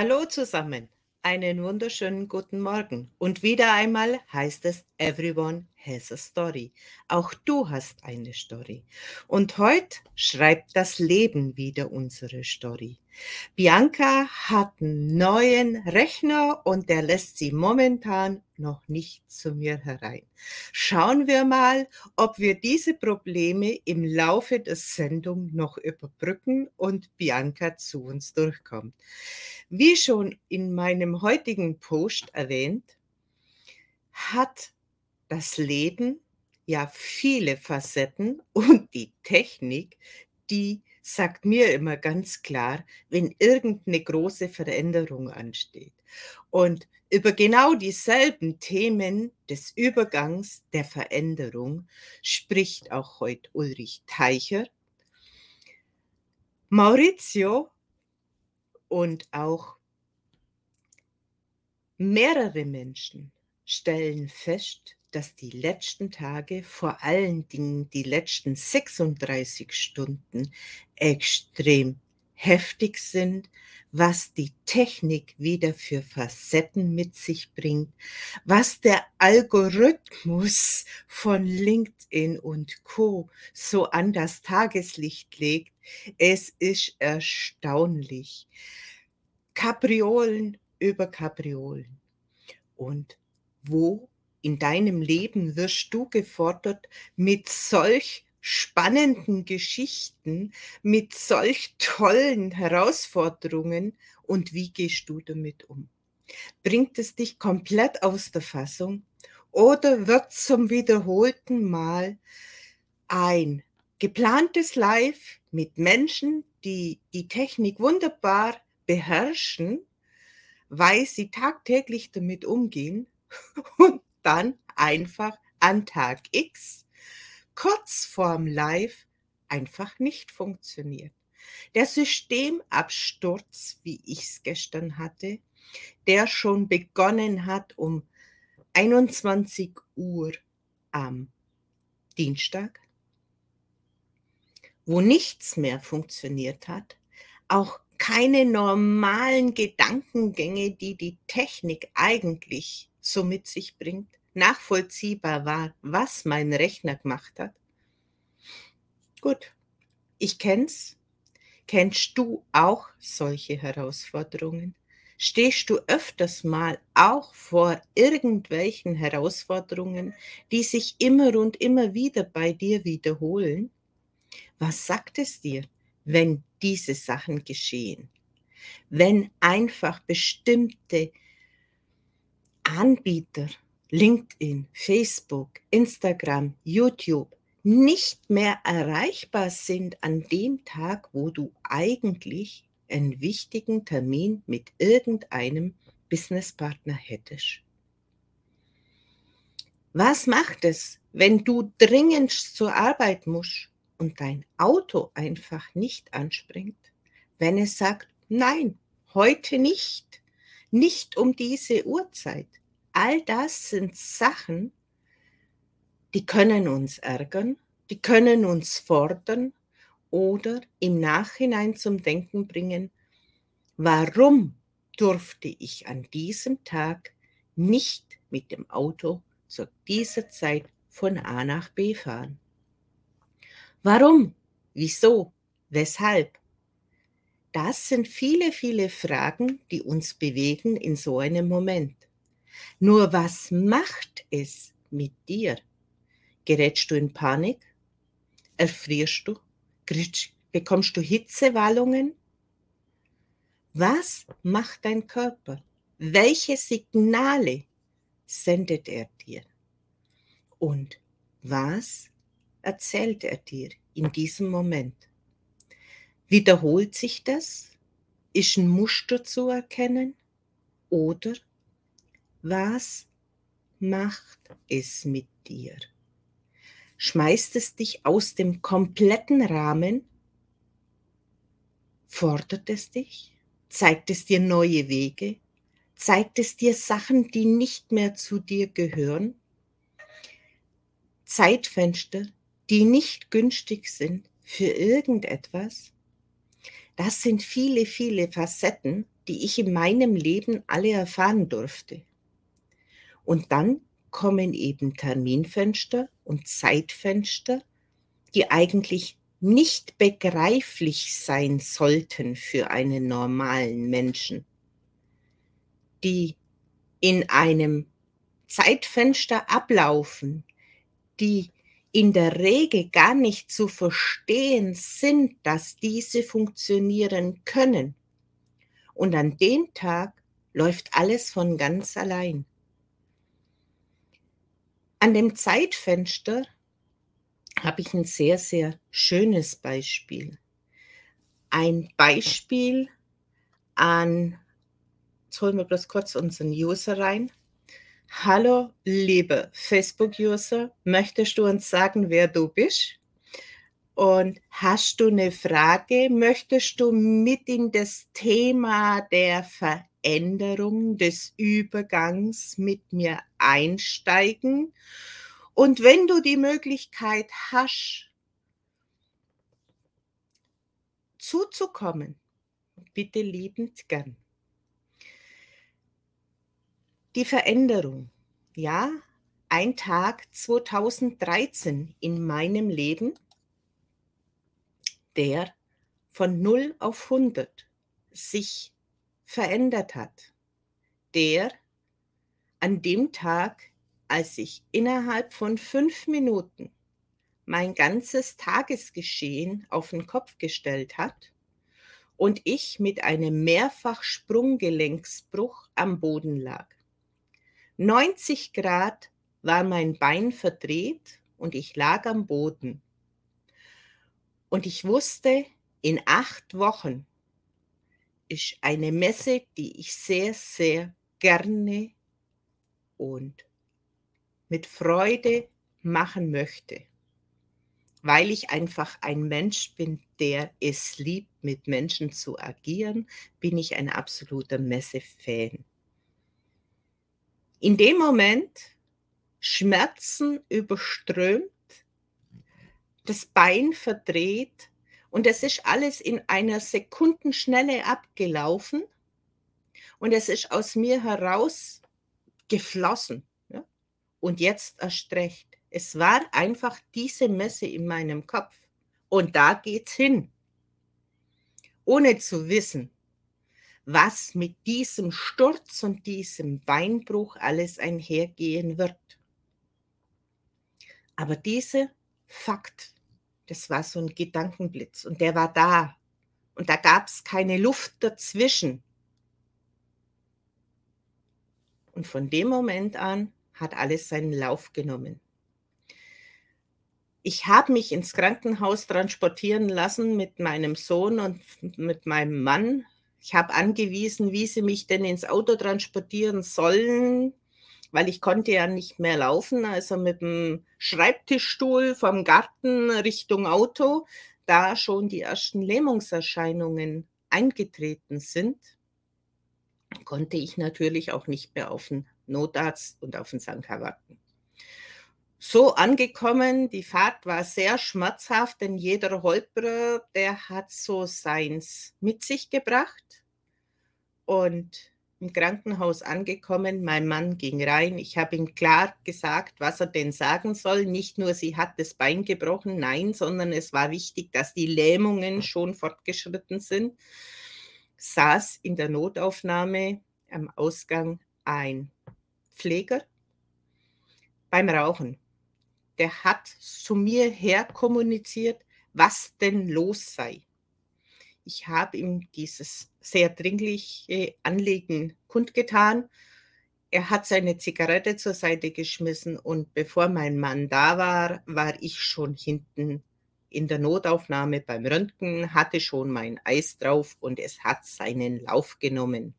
Hallo zusammen, einen wunderschönen guten Morgen. Und wieder einmal heißt es, everyone has a story. Auch du hast eine Story. Und heute schreibt das Leben wieder unsere Story. Bianca hat einen neuen Rechner und der lässt sie momentan noch nicht zu mir herein. Schauen wir mal, ob wir diese Probleme im Laufe der Sendung noch überbrücken und Bianca zu uns durchkommt. Wie schon in meinem heutigen Post erwähnt, hat das Leben ja viele Facetten und die Technik, die sagt mir immer ganz klar, wenn irgendeine große Veränderung ansteht. Und über genau dieselben Themen des Übergangs der Veränderung spricht auch heute Ulrich Teicher. Maurizio und auch mehrere Menschen stellen fest, dass die letzten Tage, vor allen Dingen die letzten 36 Stunden, extrem heftig sind, was die Technik wieder für Facetten mit sich bringt, was der Algorithmus von LinkedIn und Co so an das Tageslicht legt. Es ist erstaunlich. Kapriolen über Kapriolen. Und wo in deinem Leben wirst du gefordert, mit solch spannenden Geschichten, mit solch tollen Herausforderungen und wie gehst du damit um? Bringt es dich komplett aus der Fassung oder wird zum wiederholten Mal ein geplantes Live mit Menschen, die die Technik wunderbar beherrschen, weil sie tagtäglich damit umgehen und dann einfach an Tag X kurz vorm Live einfach nicht funktioniert. Der Systemabsturz, wie ich es gestern hatte, der schon begonnen hat um 21 Uhr am Dienstag, wo nichts mehr funktioniert hat, auch keine normalen Gedankengänge, die die Technik eigentlich so mit sich bringt, nachvollziehbar war, was mein Rechner gemacht hat? Gut, ich kenn's. Kennst du auch solche Herausforderungen? Stehst du öfters mal auch vor irgendwelchen Herausforderungen, die sich immer und immer wieder bei dir wiederholen? Was sagt es dir, wenn diese Sachen geschehen? Wenn einfach bestimmte Anbieter LinkedIn, Facebook, Instagram, YouTube nicht mehr erreichbar sind an dem Tag, wo du eigentlich einen wichtigen Termin mit irgendeinem Businesspartner hättest. Was macht es, wenn du dringend zur Arbeit musst und dein Auto einfach nicht anspringt? Wenn es sagt, nein, heute nicht, nicht um diese Uhrzeit all das sind Sachen, die können uns ärgern, die können uns fordern oder im Nachhinein zum Denken bringen, warum durfte ich an diesem Tag nicht mit dem Auto zu dieser Zeit von A nach B fahren? Warum? Wieso? Weshalb? Das sind viele, viele Fragen, die uns bewegen in so einem Moment. Nur was macht es mit dir? Gerätst du in Panik? Erfrierst du? Bekommst du Hitzewallungen? Was macht dein Körper? Welche Signale sendet er dir? Und was erzählt er dir in diesem Moment? Wiederholt sich das? Ist ein Muster zu erkennen? Oder was macht es mit dir? Schmeißt es dich aus dem kompletten Rahmen? Fordert es dich? Zeigt es dir neue Wege? Zeigt es dir Sachen, die nicht mehr zu dir gehören? Zeitfenster, die nicht günstig sind für irgendetwas? Das sind viele, viele Facetten, die ich in meinem Leben alle erfahren durfte. Und dann kommen eben Terminfenster und Zeitfenster, die eigentlich nicht begreiflich sein sollten für einen normalen Menschen, die in einem Zeitfenster ablaufen, die in der Regel gar nicht zu verstehen sind, dass diese funktionieren können. Und an dem Tag läuft alles von ganz allein. An dem Zeitfenster habe ich ein sehr, sehr schönes Beispiel. Ein Beispiel an, jetzt holen wir bloß kurz unseren User rein. Hallo, liebe Facebook-User, möchtest du uns sagen, wer du bist? Und hast du eine Frage? Möchtest du mit in das Thema der Veränderung, des Übergangs mit mir einsteigen? Und wenn du die Möglichkeit hast, zuzukommen, bitte liebend gern. Die Veränderung. Ja, ein Tag 2013 in meinem Leben, der von 0 auf 100 sich verändert hat. Der an dem Tag, als sich innerhalb von fünf Minuten mein ganzes Tagesgeschehen auf den Kopf gestellt hat und ich mit einem Mehrfach-Sprunggelenksbruch am Boden lag. 90 Grad war mein Bein verdreht und ich lag am Boden. Und ich wusste, in acht Wochen ist eine Messe, die ich sehr, sehr gerne und mit Freude machen möchte, weil ich einfach ein Mensch bin, der es liebt, mit Menschen zu agieren, bin ich ein absoluter Messe-Fan in dem Moment Schmerzen überströmt, das Bein verdreht und es ist alles in einer Sekundenschnelle abgelaufen und es ist aus mir heraus geflossen. Ja? Und jetzt erst recht. Es war einfach diese Messe in meinem Kopf und da geht's hin. Ohne zu wissen, was mit diesem Sturz und diesem Beinbruch alles einhergehen wird. Aber dieser Fakt, das war so ein Gedankenblitz und der war da und da gab es keine Luft dazwischen. Und von dem Moment an hat alles seinen Lauf genommen. Ich habe mich ins Krankenhaus transportieren lassen mit meinem Sohn und mit meinem Mann ich habe angewiesen, wie sie mich denn ins Auto transportieren sollen, weil ich konnte ja nicht mehr laufen, also mit dem Schreibtischstuhl vom Garten Richtung Auto, da schon die ersten Lähmungserscheinungen eingetreten sind, konnte ich natürlich auch nicht mehr auf den Notarzt und auf den Sanka warten so angekommen. Die Fahrt war sehr schmerzhaft, denn jeder Holperer, der hat so seins mit sich gebracht. Und im Krankenhaus angekommen, mein Mann ging rein. Ich habe ihm klar gesagt, was er denn sagen soll. Nicht nur, sie hat das Bein gebrochen, nein, sondern es war wichtig, dass die Lähmungen schon fortgeschritten sind. Saß in der Notaufnahme am Ausgang ein Pfleger beim Rauchen der hat zu mir her kommuniziert, was denn los sei. Ich habe ihm dieses sehr dringliche Anliegen kundgetan. Er hat seine Zigarette zur Seite geschmissen und bevor mein Mann da war, war ich schon hinten in der Notaufnahme beim Röntgen, hatte schon mein Eis drauf und es hat seinen Lauf genommen.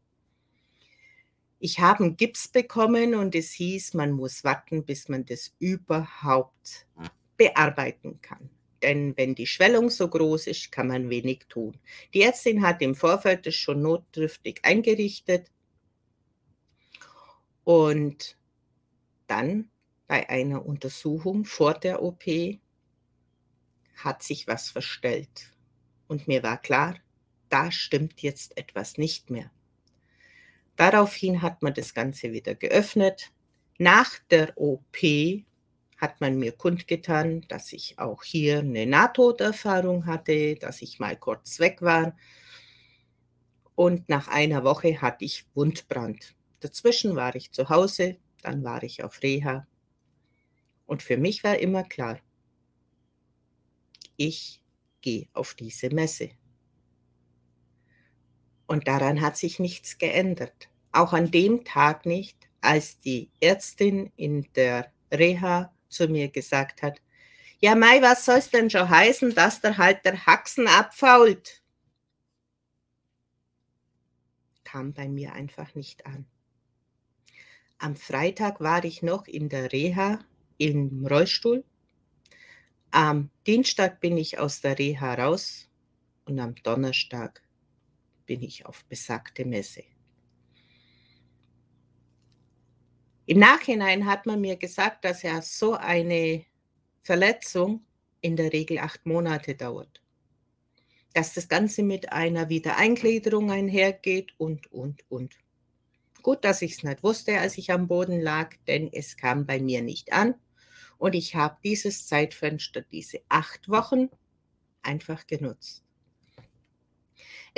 Ich habe einen Gips bekommen und es hieß, man muss warten, bis man das überhaupt bearbeiten kann. Denn wenn die Schwellung so groß ist, kann man wenig tun. Die Ärztin hat im Vorfeld das schon notdürftig eingerichtet. Und dann bei einer Untersuchung vor der OP hat sich was verstellt. Und mir war klar, da stimmt jetzt etwas nicht mehr. Daraufhin hat man das Ganze wieder geöffnet. Nach der OP hat man mir kundgetan, dass ich auch hier eine Nahtoderfahrung hatte, dass ich mal kurz weg war. Und nach einer Woche hatte ich Wundbrand. Dazwischen war ich zu Hause, dann war ich auf Reha. Und für mich war immer klar, ich gehe auf diese Messe. Und daran hat sich nichts geändert. Auch an dem Tag nicht, als die Ärztin in der Reha zu mir gesagt hat, ja Mai, was soll es denn schon heißen, dass der halt der Haxen abfault? Kam bei mir einfach nicht an. Am Freitag war ich noch in der Reha im Rollstuhl. Am Dienstag bin ich aus der Reha raus und am Donnerstag bin ich auf besagte Messe. Im Nachhinein hat man mir gesagt, dass ja so eine Verletzung in der Regel acht Monate dauert. Dass das Ganze mit einer Wiedereingliederung einhergeht und, und, und. Gut, dass ich es nicht wusste, als ich am Boden lag, denn es kam bei mir nicht an. Und ich habe dieses Zeitfenster, diese acht Wochen, einfach genutzt.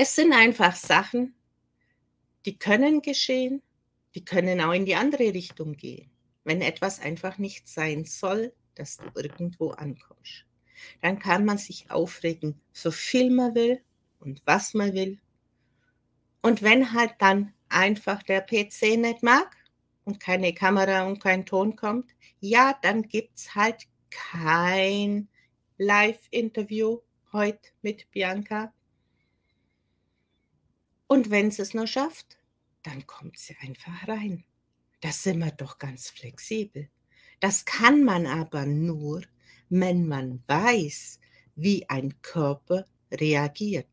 Es sind einfach Sachen, die können geschehen, die können auch in die andere Richtung gehen. Wenn etwas einfach nicht sein soll, dass du irgendwo ankommst, dann kann man sich aufregen, so viel man will und was man will. Und wenn halt dann einfach der PC nicht mag und keine Kamera und kein Ton kommt, ja, dann gibt es halt kein Live-Interview heute mit Bianca, und wenn sie es nur schafft, dann kommt sie einfach rein. Das sind wir doch ganz flexibel. Das kann man aber nur, wenn man weiß, wie ein Körper reagiert,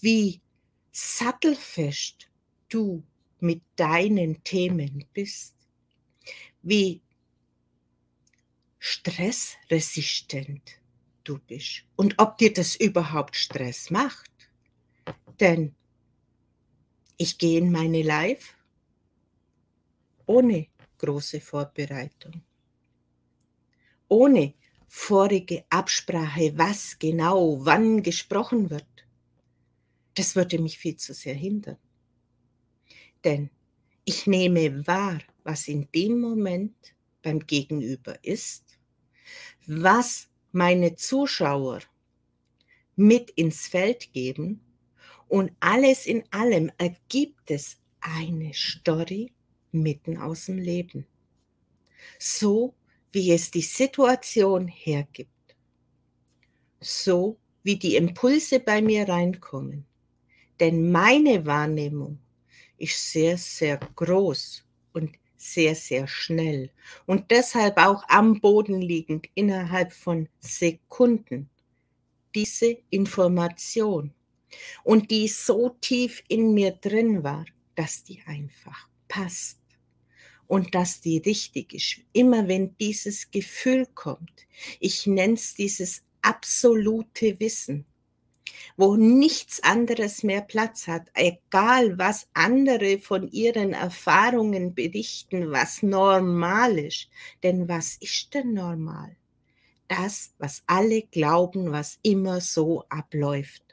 wie sattelfest du mit deinen Themen bist, wie stressresistent du bist und ob dir das überhaupt Stress macht. Denn ich gehe in meine Live ohne große Vorbereitung, ohne vorige Absprache, was genau wann gesprochen wird. Das würde mich viel zu sehr hindern. Denn ich nehme wahr, was in dem Moment beim Gegenüber ist, was meine Zuschauer mit ins Feld geben und alles in allem ergibt es eine Story mitten aus dem Leben. So wie es die Situation hergibt. So wie die Impulse bei mir reinkommen. Denn meine Wahrnehmung ist sehr, sehr groß und sehr, sehr schnell und deshalb auch am Boden liegend innerhalb von Sekunden. Diese Information und die so tief in mir drin war, dass die einfach passt und dass die richtig ist. Immer wenn dieses Gefühl kommt, ich nenne es dieses absolute Wissen, wo nichts anderes mehr Platz hat, egal was andere von ihren Erfahrungen berichten, was normal ist. Denn was ist denn normal? Das, was alle glauben, was immer so abläuft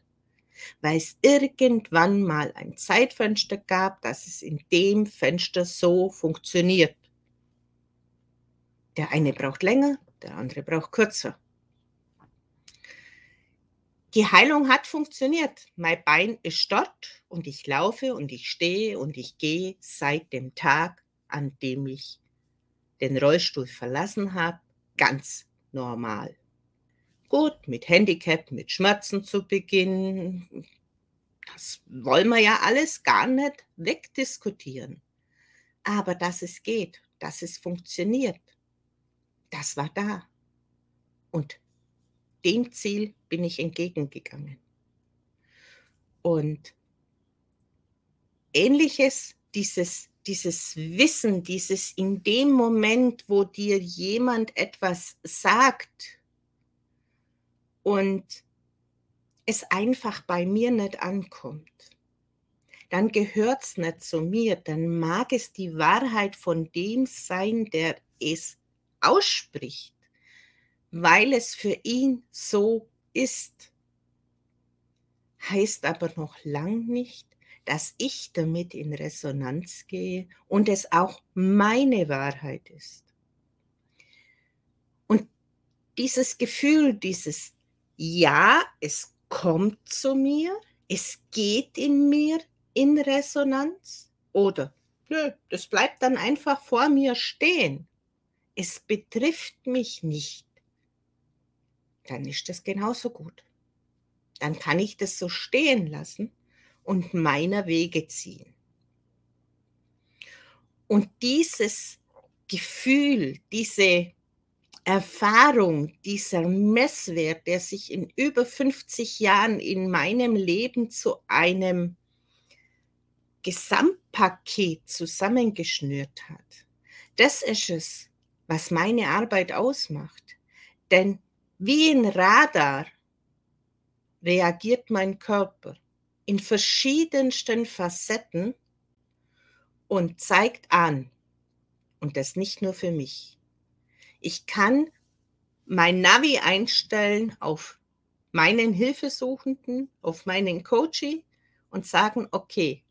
weil es irgendwann mal ein Zeitfenster gab, dass es in dem Fenster so funktioniert. Der eine braucht länger, der andere braucht kürzer. Die Heilung hat funktioniert. Mein Bein ist dort und ich laufe und ich stehe und ich gehe seit dem Tag, an dem ich den Rollstuhl verlassen habe, ganz normal gut, mit Handicap, mit Schmerzen zu beginnen. Das wollen wir ja alles gar nicht wegdiskutieren. Aber dass es geht, dass es funktioniert, das war da. Und dem Ziel bin ich entgegengegangen. Und ähnliches, dieses, dieses Wissen, dieses in dem Moment, wo dir jemand etwas sagt, und es einfach bei mir nicht ankommt, dann gehört es nicht zu mir, dann mag es die Wahrheit von dem sein, der es ausspricht, weil es für ihn so ist. Heißt aber noch lang nicht, dass ich damit in Resonanz gehe und es auch meine Wahrheit ist. Und dieses Gefühl, dieses Ja, es kommt zu mir, es geht in mir in Resonanz oder nö, das bleibt dann einfach vor mir stehen. Es betrifft mich nicht. Dann ist das genauso gut. Dann kann ich das so stehen lassen und meiner Wege ziehen. Und dieses Gefühl, diese Erfahrung, dieser Messwert, der sich in über 50 Jahren in meinem Leben zu einem Gesamtpaket zusammengeschnürt hat, das ist es, was meine Arbeit ausmacht. Denn wie ein Radar reagiert mein Körper in verschiedensten Facetten und zeigt an, und das nicht nur für mich, ich kann mein Navi einstellen auf meinen Hilfesuchenden, auf meinen Coachie und sagen, okay,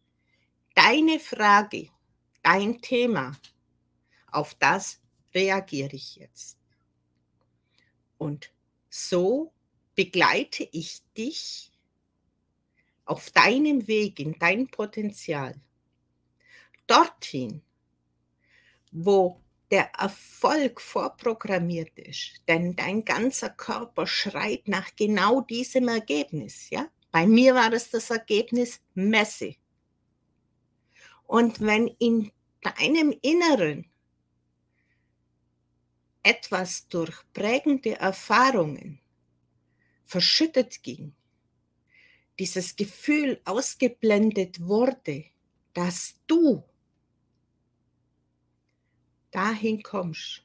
deine Frage, dein Thema, auf das reagiere ich jetzt. Und so begleite ich dich auf deinem Weg in dein Potenzial dorthin, wo der Erfolg vorprogrammiert ist, denn dein ganzer Körper schreit nach genau diesem Ergebnis. Ja? Bei mir war es das Ergebnis Messe. Und wenn in deinem Inneren etwas durch prägende Erfahrungen verschüttet ging, dieses Gefühl ausgeblendet wurde, dass du dahin kommst.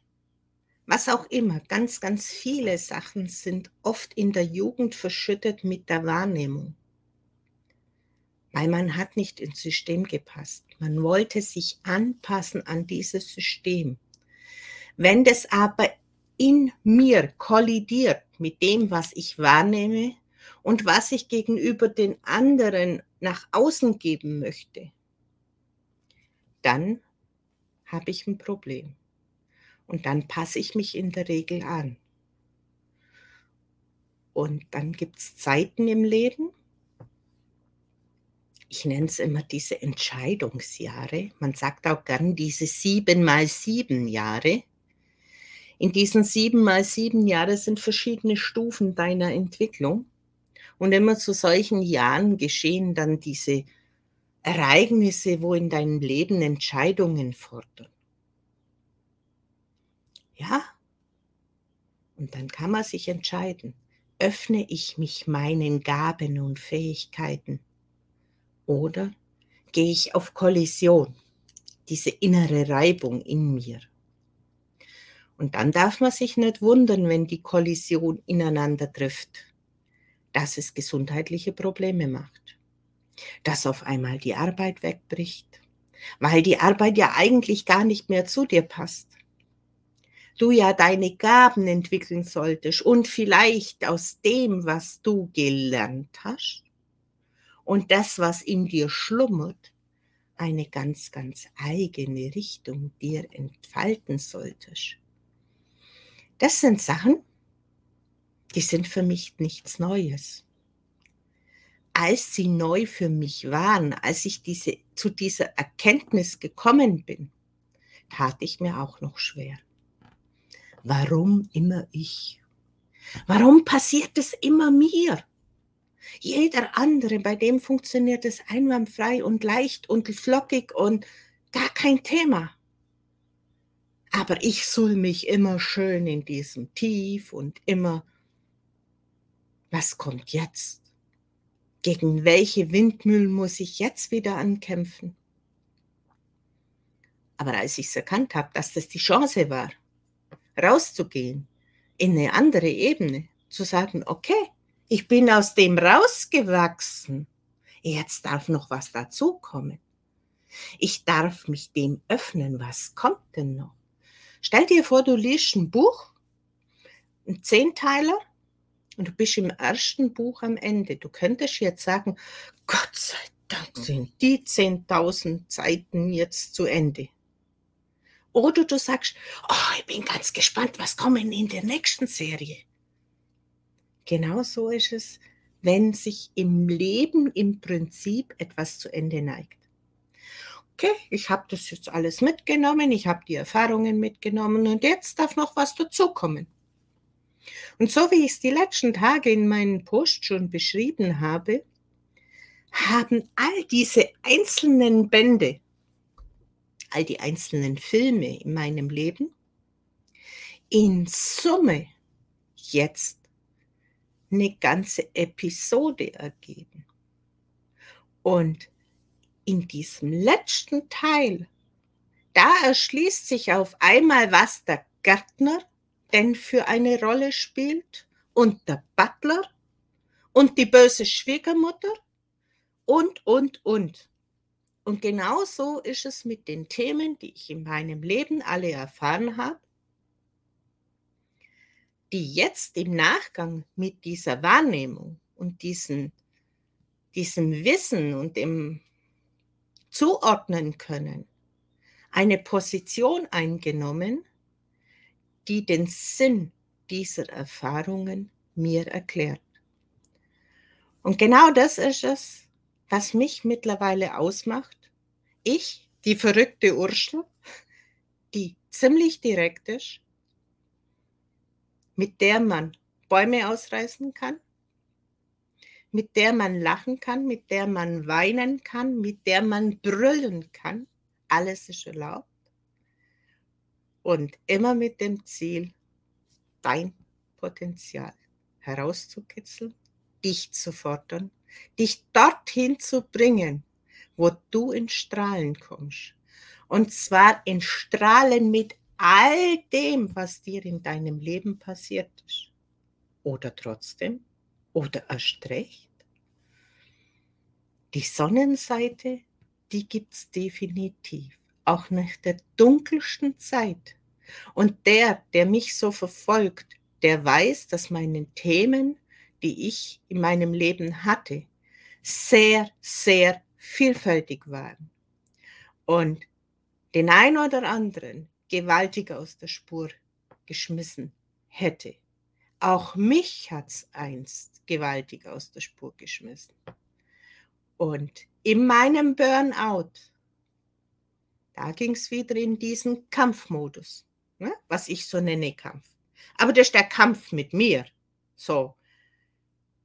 Was auch immer, ganz, ganz viele Sachen sind oft in der Jugend verschüttet mit der Wahrnehmung. Weil man hat nicht ins System gepasst. Man wollte sich anpassen an dieses System. Wenn das aber in mir kollidiert mit dem, was ich wahrnehme und was ich gegenüber den anderen nach außen geben möchte, dann habe ich ein Problem. Und dann passe ich mich in der Regel an. Und dann gibt es Zeiten im Leben, ich nenne es immer diese Entscheidungsjahre. Man sagt auch gern diese sieben mal sieben Jahre. In diesen sieben mal sieben Jahre sind verschiedene Stufen deiner Entwicklung. Und immer zu solchen Jahren geschehen dann diese Ereignisse, wo in deinem Leben Entscheidungen fordern. Ja? Und dann kann man sich entscheiden, öffne ich mich meinen Gaben und Fähigkeiten oder gehe ich auf Kollision, diese innere Reibung in mir. Und dann darf man sich nicht wundern, wenn die Kollision ineinander trifft, dass es gesundheitliche Probleme macht dass auf einmal die Arbeit wegbricht, weil die Arbeit ja eigentlich gar nicht mehr zu dir passt. Du ja deine Gaben entwickeln solltest und vielleicht aus dem, was du gelernt hast und das, was in dir schlummert, eine ganz, ganz eigene Richtung dir entfalten solltest. Das sind Sachen, die sind für mich nichts Neues als sie neu für mich waren, als ich diese, zu dieser Erkenntnis gekommen bin, tat ich mir auch noch schwer. Warum immer ich? Warum passiert es immer mir? Jeder andere, bei dem funktioniert es einwandfrei und leicht und flockig und gar kein Thema. Aber ich soll mich immer schön in diesem Tief und immer, was kommt jetzt? Gegen welche Windmühlen muss ich jetzt wieder ankämpfen? Aber als ich es erkannt habe, dass das die Chance war, rauszugehen, in eine andere Ebene, zu sagen, okay, ich bin aus dem rausgewachsen. Jetzt darf noch was dazukommen. Ich darf mich dem öffnen. Was kommt denn noch? Stell dir vor, du liest ein Buch, ein Zehnteiler, und du bist im ersten Buch am Ende. Du könntest jetzt sagen, Gott sei Dank sind die 10.000 Seiten jetzt zu Ende. Oder du sagst, oh, ich bin ganz gespannt, was kommen in der nächsten Serie. Genau so ist es, wenn sich im Leben im Prinzip etwas zu Ende neigt. Okay, ich habe das jetzt alles mitgenommen, ich habe die Erfahrungen mitgenommen und jetzt darf noch was dazukommen. Und so wie ich es die letzten Tage in meinen Post schon beschrieben habe, haben all diese einzelnen Bände, all die einzelnen Filme in meinem Leben in Summe jetzt eine ganze Episode ergeben. Und in diesem letzten Teil, da erschließt sich auf einmal, was der Gärtner denn für eine Rolle spielt und der Butler und die böse Schwiegermutter und, und, und. Und genauso ist es mit den Themen, die ich in meinem Leben alle erfahren habe, die jetzt im Nachgang mit dieser Wahrnehmung und diesen, diesem Wissen und dem zuordnen können, eine Position eingenommen, die den Sinn dieser Erfahrungen mir erklärt. Und genau das ist es, was mich mittlerweile ausmacht. Ich, die verrückte Urschel, die ziemlich direkt ist, mit der man Bäume ausreißen kann, mit der man lachen kann, mit der man weinen kann, mit der man brüllen kann. Alles ist erlaubt. Und immer mit dem Ziel, dein Potenzial herauszukitzeln, dich zu fordern, dich dorthin zu bringen, wo du in Strahlen kommst. Und zwar in Strahlen mit all dem, was dir in deinem Leben passiert ist. Oder trotzdem, oder erst recht. Die Sonnenseite, die gibt es definitiv auch nach der dunkelsten Zeit. Und der, der mich so verfolgt, der weiß, dass meine Themen, die ich in meinem Leben hatte, sehr, sehr vielfältig waren. Und den ein oder anderen gewaltig aus der Spur geschmissen hätte. Auch mich hat es einst gewaltig aus der Spur geschmissen. Und in meinem Burnout da ging es wieder in diesen Kampfmodus, ne? was ich so nenne Kampf. Aber das ist der Kampf mit mir. So,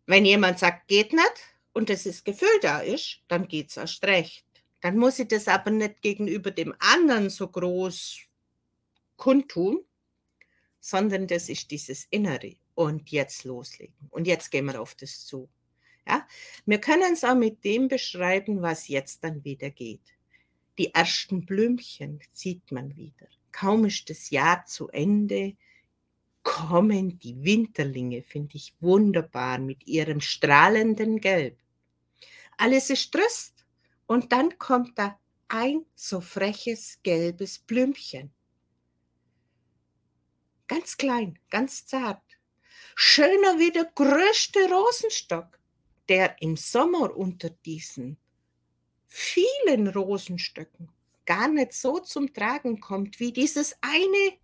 wenn jemand sagt, geht nicht und das ist Gefühl da ist, dann geht es erst recht. Dann muss ich das aber nicht gegenüber dem anderen so groß kundtun, sondern das ist dieses Innere. Und jetzt loslegen. Und jetzt gehen wir auf das zu. Ja? Wir können es auch mit dem beschreiben, was jetzt dann wieder geht. Die ersten Blümchen sieht man wieder. Kaum ist das Jahr zu Ende, kommen die Winterlinge, finde ich wunderbar, mit ihrem strahlenden Gelb. Alles ist trist und dann kommt da ein so freches gelbes Blümchen. Ganz klein, ganz zart. Schöner wie der größte Rosenstock, der im Sommer unter diesen vielen Rosenstöcken gar nicht so zum Tragen kommt wie dieses eine,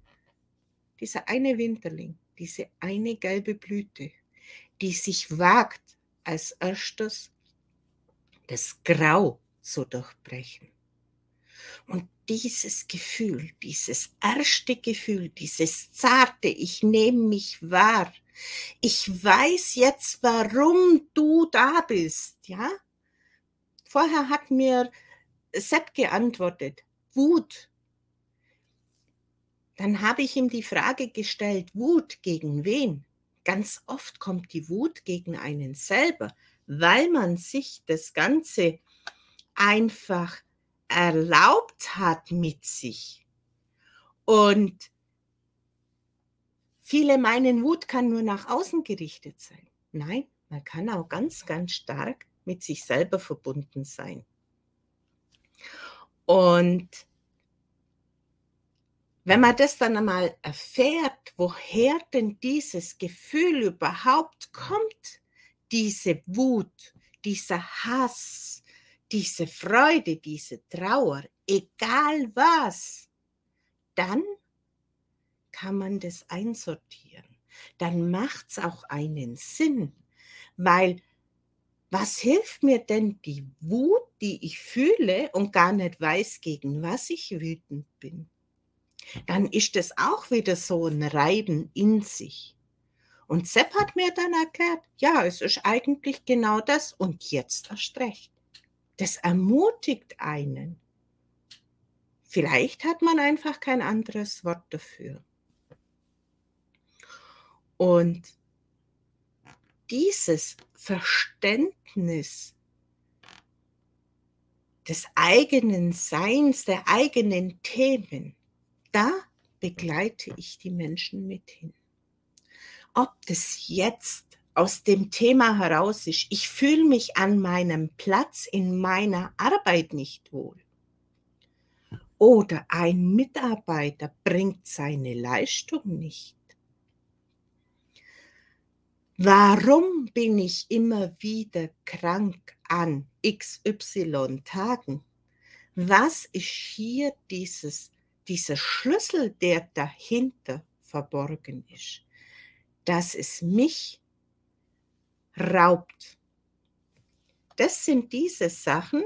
dieser eine Winterling, diese eine gelbe Blüte, die sich wagt, als erstes das Grau zu durchbrechen. Und dieses Gefühl, dieses erste Gefühl, dieses zarte, ich nehme mich wahr, ich weiß jetzt, warum du da bist, ja? Vorher hat mir Sepp geantwortet, Wut. Dann habe ich ihm die Frage gestellt, Wut gegen wen? Ganz oft kommt die Wut gegen einen selber, weil man sich das Ganze einfach erlaubt hat mit sich. Und viele meinen, Wut kann nur nach außen gerichtet sein. Nein, man kann auch ganz, ganz stark mit sich selber verbunden sein. Und wenn man das dann einmal erfährt, woher denn dieses Gefühl überhaupt kommt, diese Wut, dieser Hass, diese Freude, diese Trauer, egal was, dann kann man das einsortieren. Dann macht es auch einen Sinn, weil was hilft mir denn die Wut, die ich fühle und gar nicht weiß, gegen was ich wütend bin? Dann ist es auch wieder so ein Reiben in sich. Und Sepp hat mir dann erklärt, ja, es ist eigentlich genau das und jetzt erst recht. Das ermutigt einen. Vielleicht hat man einfach kein anderes Wort dafür. Und dieses Verständnis des eigenen Seins, der eigenen Themen, da begleite ich die Menschen mit hin. Ob das jetzt aus dem Thema heraus ist, ich fühle mich an meinem Platz in meiner Arbeit nicht wohl. Oder ein Mitarbeiter bringt seine Leistung nicht. Warum bin ich immer wieder krank an XY Tagen? Was ist hier dieses, dieser Schlüssel, der dahinter verborgen ist? Dass es mich raubt. Das sind diese Sachen.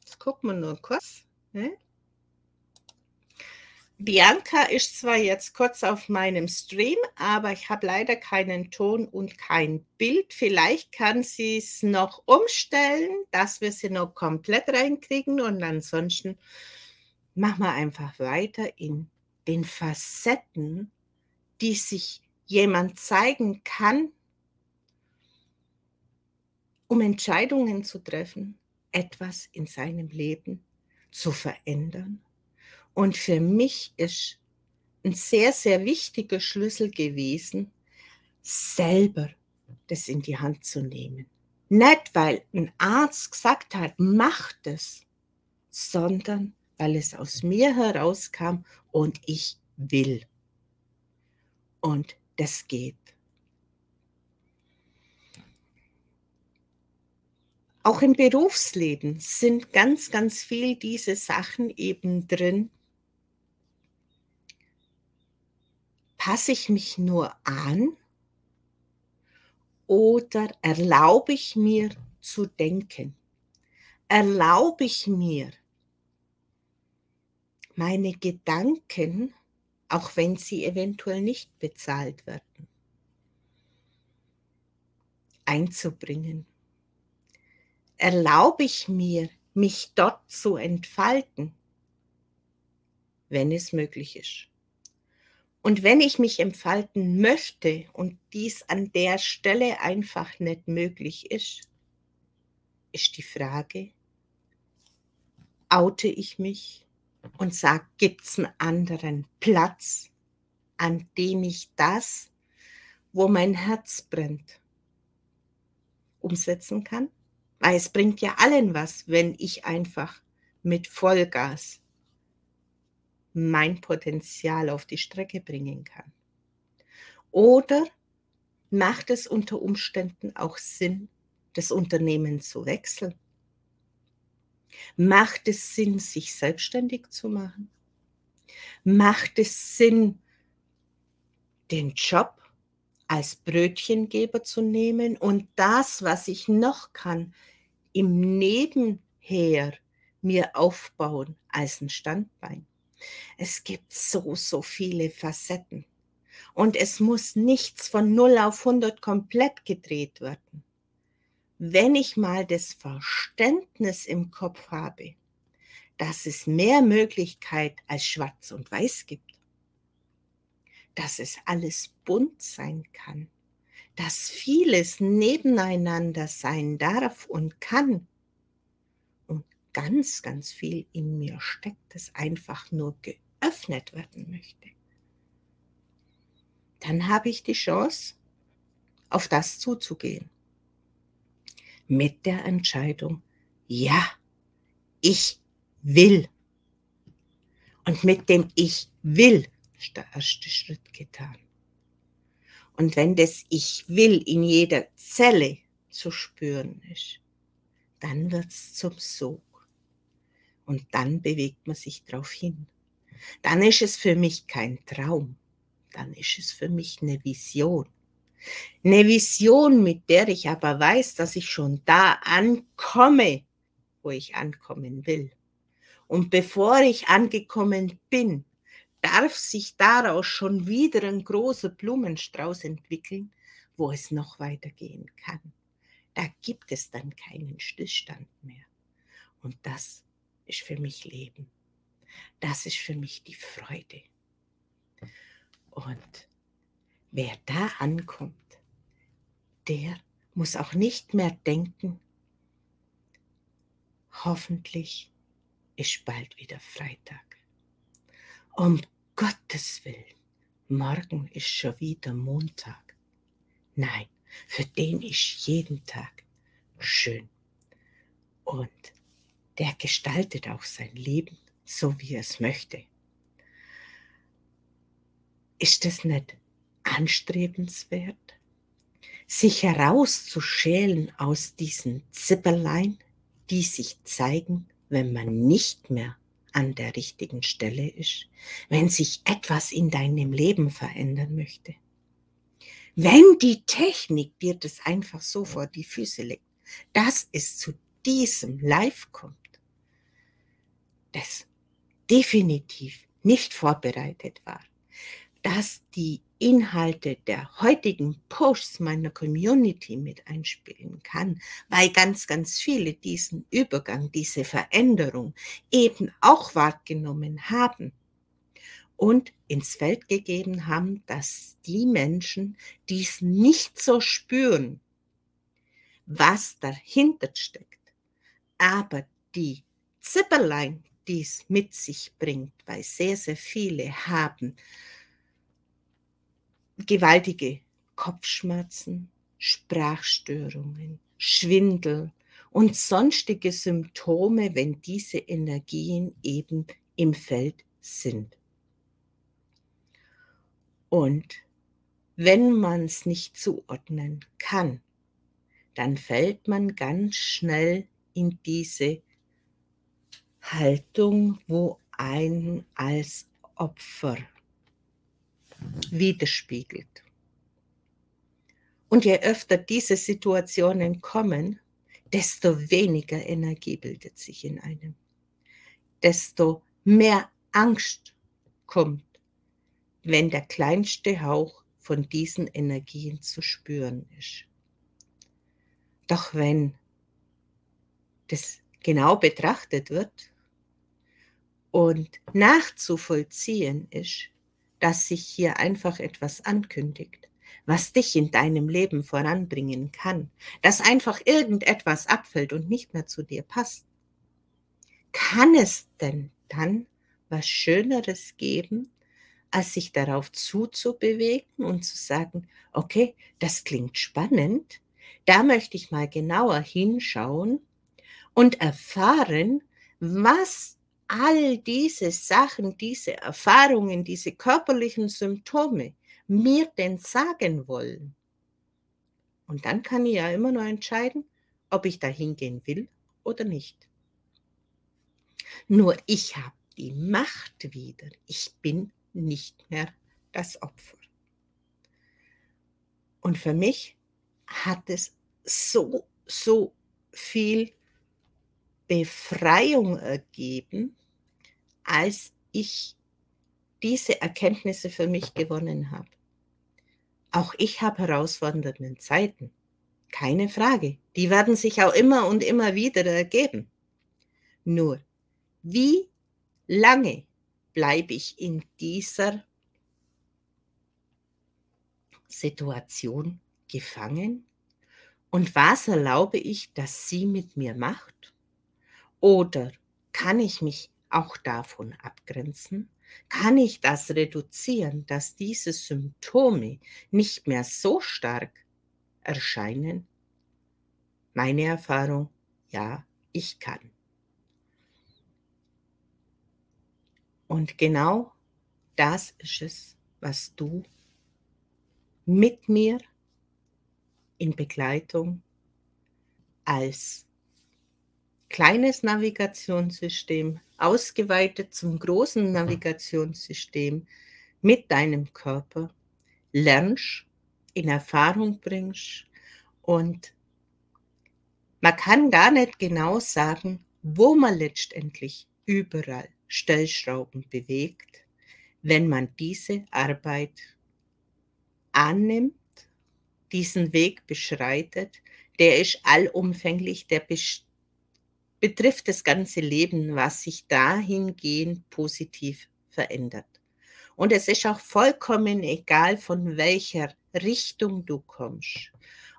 Jetzt gucken wir nur kurz. Ne? Bianca ist zwar jetzt kurz auf meinem Stream, aber ich habe leider keinen Ton und kein Bild. Vielleicht kann sie es noch umstellen, dass wir sie noch komplett reinkriegen und ansonsten machen wir einfach weiter in den Facetten, die sich jemand zeigen kann, um Entscheidungen zu treffen, etwas in seinem Leben zu verändern und für mich ist ein sehr, sehr wichtiger Schlüssel gewesen, selber das in die Hand zu nehmen. Nicht, weil ein Arzt gesagt hat, mach das, sondern weil es aus mir herauskam und ich will. Und das geht. Auch im Berufsleben sind ganz, ganz viel diese Sachen eben drin, Passe ich mich nur an oder erlaube ich mir zu denken? Erlaube ich mir meine Gedanken, auch wenn sie eventuell nicht bezahlt werden, einzubringen? Erlaube ich mir, mich dort zu entfalten, wenn es möglich ist? Und wenn ich mich entfalten möchte und dies an der Stelle einfach nicht möglich ist, ist die Frage, oute ich mich und sage, gibt es einen anderen Platz, an dem ich das, wo mein Herz brennt, umsetzen kann? Weil es bringt ja allen was, wenn ich einfach mit Vollgas mein Potenzial auf die Strecke bringen kann? Oder macht es unter Umständen auch Sinn, das Unternehmen zu wechseln? Macht es Sinn, sich selbstständig zu machen? Macht es Sinn, den Job als Brötchengeber zu nehmen und das, was ich noch kann, im Nebenher mir aufbauen als ein Standbein? Es gibt so, so viele Facetten. Und es muss nichts von 0 auf 100 komplett gedreht werden. Wenn ich mal das Verständnis im Kopf habe, dass es mehr Möglichkeit als schwarz und weiß gibt, dass es alles bunt sein kann, dass vieles nebeneinander sein darf und kann, ganz, ganz viel in mir steckt, das einfach nur geöffnet werden möchte, dann habe ich die Chance, auf das zuzugehen. mit der Entscheidung, ja, ich will. Und mit dem Ich will ist der erste Schritt getan. Und wenn das Ich will in jeder Zelle zu spüren ist, dann wird's zum Sog. Und dann bewegt man sich drauf hin. Dann ist es für mich kein Traum, dann ist es für mich eine Vision. Eine Vision, mit der ich aber weiß, dass ich schon da ankomme, wo ich ankommen will. Und bevor ich angekommen bin, darf sich daraus schon wieder ein großer Blumenstrauß entwickeln, wo es noch weitergehen kann. Da gibt es dann keinen Stillstand mehr. Und das ist für mich Leben. Das ist für mich die Freude. Und wer da ankommt, der muss auch nicht mehr denken, hoffentlich ist bald wieder Freitag. Um Gottes Willen, morgen ist schon wieder Montag. Nein, für den ist jeden Tag schön. Und der gestaltet auch sein Leben so, wie er es möchte. Ist es nicht anstrebenswert, sich herauszuschälen aus diesen Zipperlein, die sich zeigen, wenn man nicht mehr an der richtigen Stelle ist, wenn sich etwas in deinem Leben verändern möchte. Wenn die Technik dir das einfach so vor die Füße legt, dass es zu diesem Live kommt, das definitiv nicht vorbereitet war, dass die Inhalte der heutigen Posts meiner Community mit einspielen kann, weil ganz, ganz viele diesen Übergang, diese Veränderung eben auch wahrgenommen haben und ins Feld gegeben haben, dass die Menschen dies nicht so spüren, was dahinter steckt, aber die Zipperlein, die es mit sich bringt, weil sehr, sehr viele haben gewaltige Kopfschmerzen, Sprachstörungen, Schwindel und sonstige Symptome, wenn diese Energien eben im Feld sind. Und wenn man es nicht zuordnen kann, dann fällt man ganz schnell in diese Haltung, wo ein als Opfer widerspiegelt. Und je öfter diese Situationen kommen, desto weniger Energie bildet sich in einem. Desto mehr Angst kommt, wenn der kleinste Hauch von diesen Energien zu spüren ist. Doch wenn das genau betrachtet wird und nachzuvollziehen ist, dass sich hier einfach etwas ankündigt, was dich in deinem Leben voranbringen kann, dass einfach irgendetwas abfällt und nicht mehr zu dir passt. Kann es denn dann was Schöneres geben, als sich darauf zuzubewegen und zu sagen, okay, das klingt spannend, da möchte ich mal genauer hinschauen und erfahren, was all diese Sachen, diese Erfahrungen, diese körperlichen Symptome mir denn sagen wollen. Und dann kann ich ja immer nur entscheiden, ob ich da hingehen will oder nicht. Nur ich habe die Macht wieder. Ich bin nicht mehr das Opfer. Und für mich hat es so, so viel Befreiung ergeben, als ich diese Erkenntnisse für mich gewonnen habe. Auch ich habe herausfordernde Zeiten. Keine Frage. Die werden sich auch immer und immer wieder ergeben. Nur, wie lange bleibe ich in dieser Situation gefangen? Und was erlaube ich, dass sie mit mir macht? Oder kann ich mich auch davon abgrenzen? Kann ich das reduzieren, dass diese Symptome nicht mehr so stark erscheinen? meine Erfahrung, ja, ich kann. Und genau das ist es, was du mit mir in Begleitung als kleines Navigationssystem ausgeweitet zum großen Navigationssystem mit deinem Körper lernst, in Erfahrung bringst und man kann gar nicht genau sagen, wo man letztendlich überall Stellschrauben bewegt, wenn man diese Arbeit annimmt, diesen Weg beschreitet, der ist allumfänglich, der betrifft das ganze Leben, was sich dahingehend positiv verändert. Und es ist auch vollkommen egal, von welcher Richtung du kommst.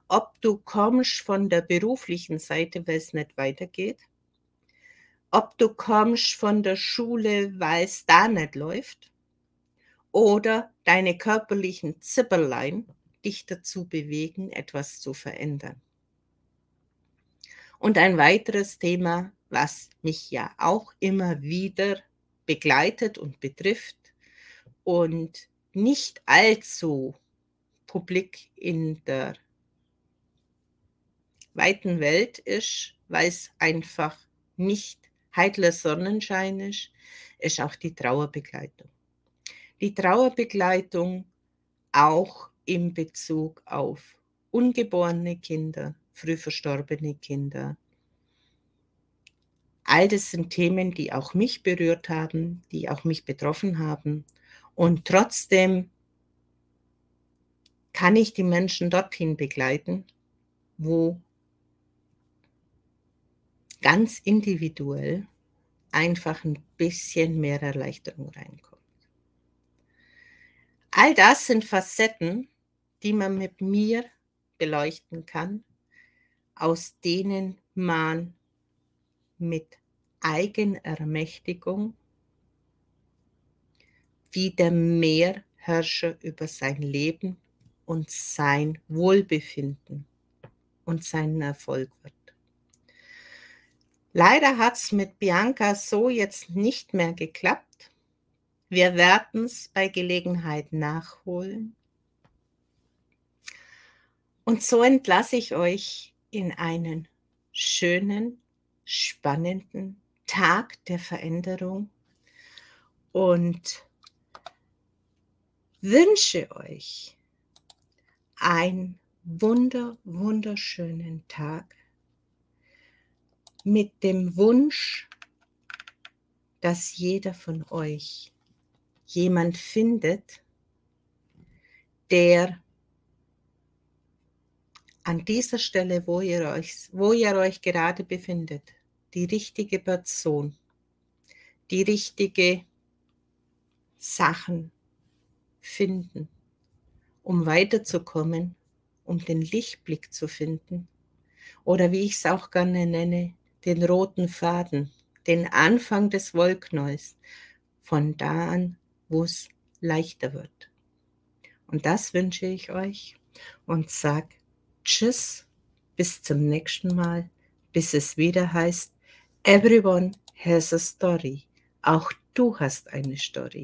Ob du kommst von der beruflichen Seite, weil es nicht weitergeht, ob du kommst von der Schule, weil es da nicht läuft, oder deine körperlichen Zipperlein dich dazu bewegen, etwas zu verändern. Und ein weiteres Thema, was mich ja auch immer wieder begleitet und betrifft und nicht allzu publik in der weiten Welt ist, weil es einfach nicht heitler Sonnenschein ist, ist auch die Trauerbegleitung. Die Trauerbegleitung auch in Bezug auf ungeborene Kinder, früh verstorbene Kinder. All das sind Themen, die auch mich berührt haben, die auch mich betroffen haben. Und trotzdem kann ich die Menschen dorthin begleiten, wo ganz individuell einfach ein bisschen mehr Erleichterung reinkommt. All das sind Facetten, die man mit mir beleuchten kann, aus denen man mit Eigenermächtigung wieder mehr Herrscher über sein Leben und sein Wohlbefinden und seinen Erfolg wird. Leider hat es mit Bianca so jetzt nicht mehr geklappt. Wir werden es bei Gelegenheit nachholen. Und so entlasse ich euch in einen schönen, spannenden Tag der Veränderung und wünsche euch einen wunder, wunderschönen Tag mit dem Wunsch, dass jeder von euch jemand findet, der an dieser Stelle, wo ihr euch, wo ihr euch gerade befindet, die richtige Person, die richtige Sachen finden, um weiterzukommen, um den Lichtblick zu finden oder wie ich es auch gerne nenne, den roten Faden, den Anfang des Wollknäus, von da an, wo es leichter wird. Und das wünsche ich euch und sag Tschüss, bis zum nächsten Mal, bis es wieder heißt, Everyone has a story. Auch du hast eine Story.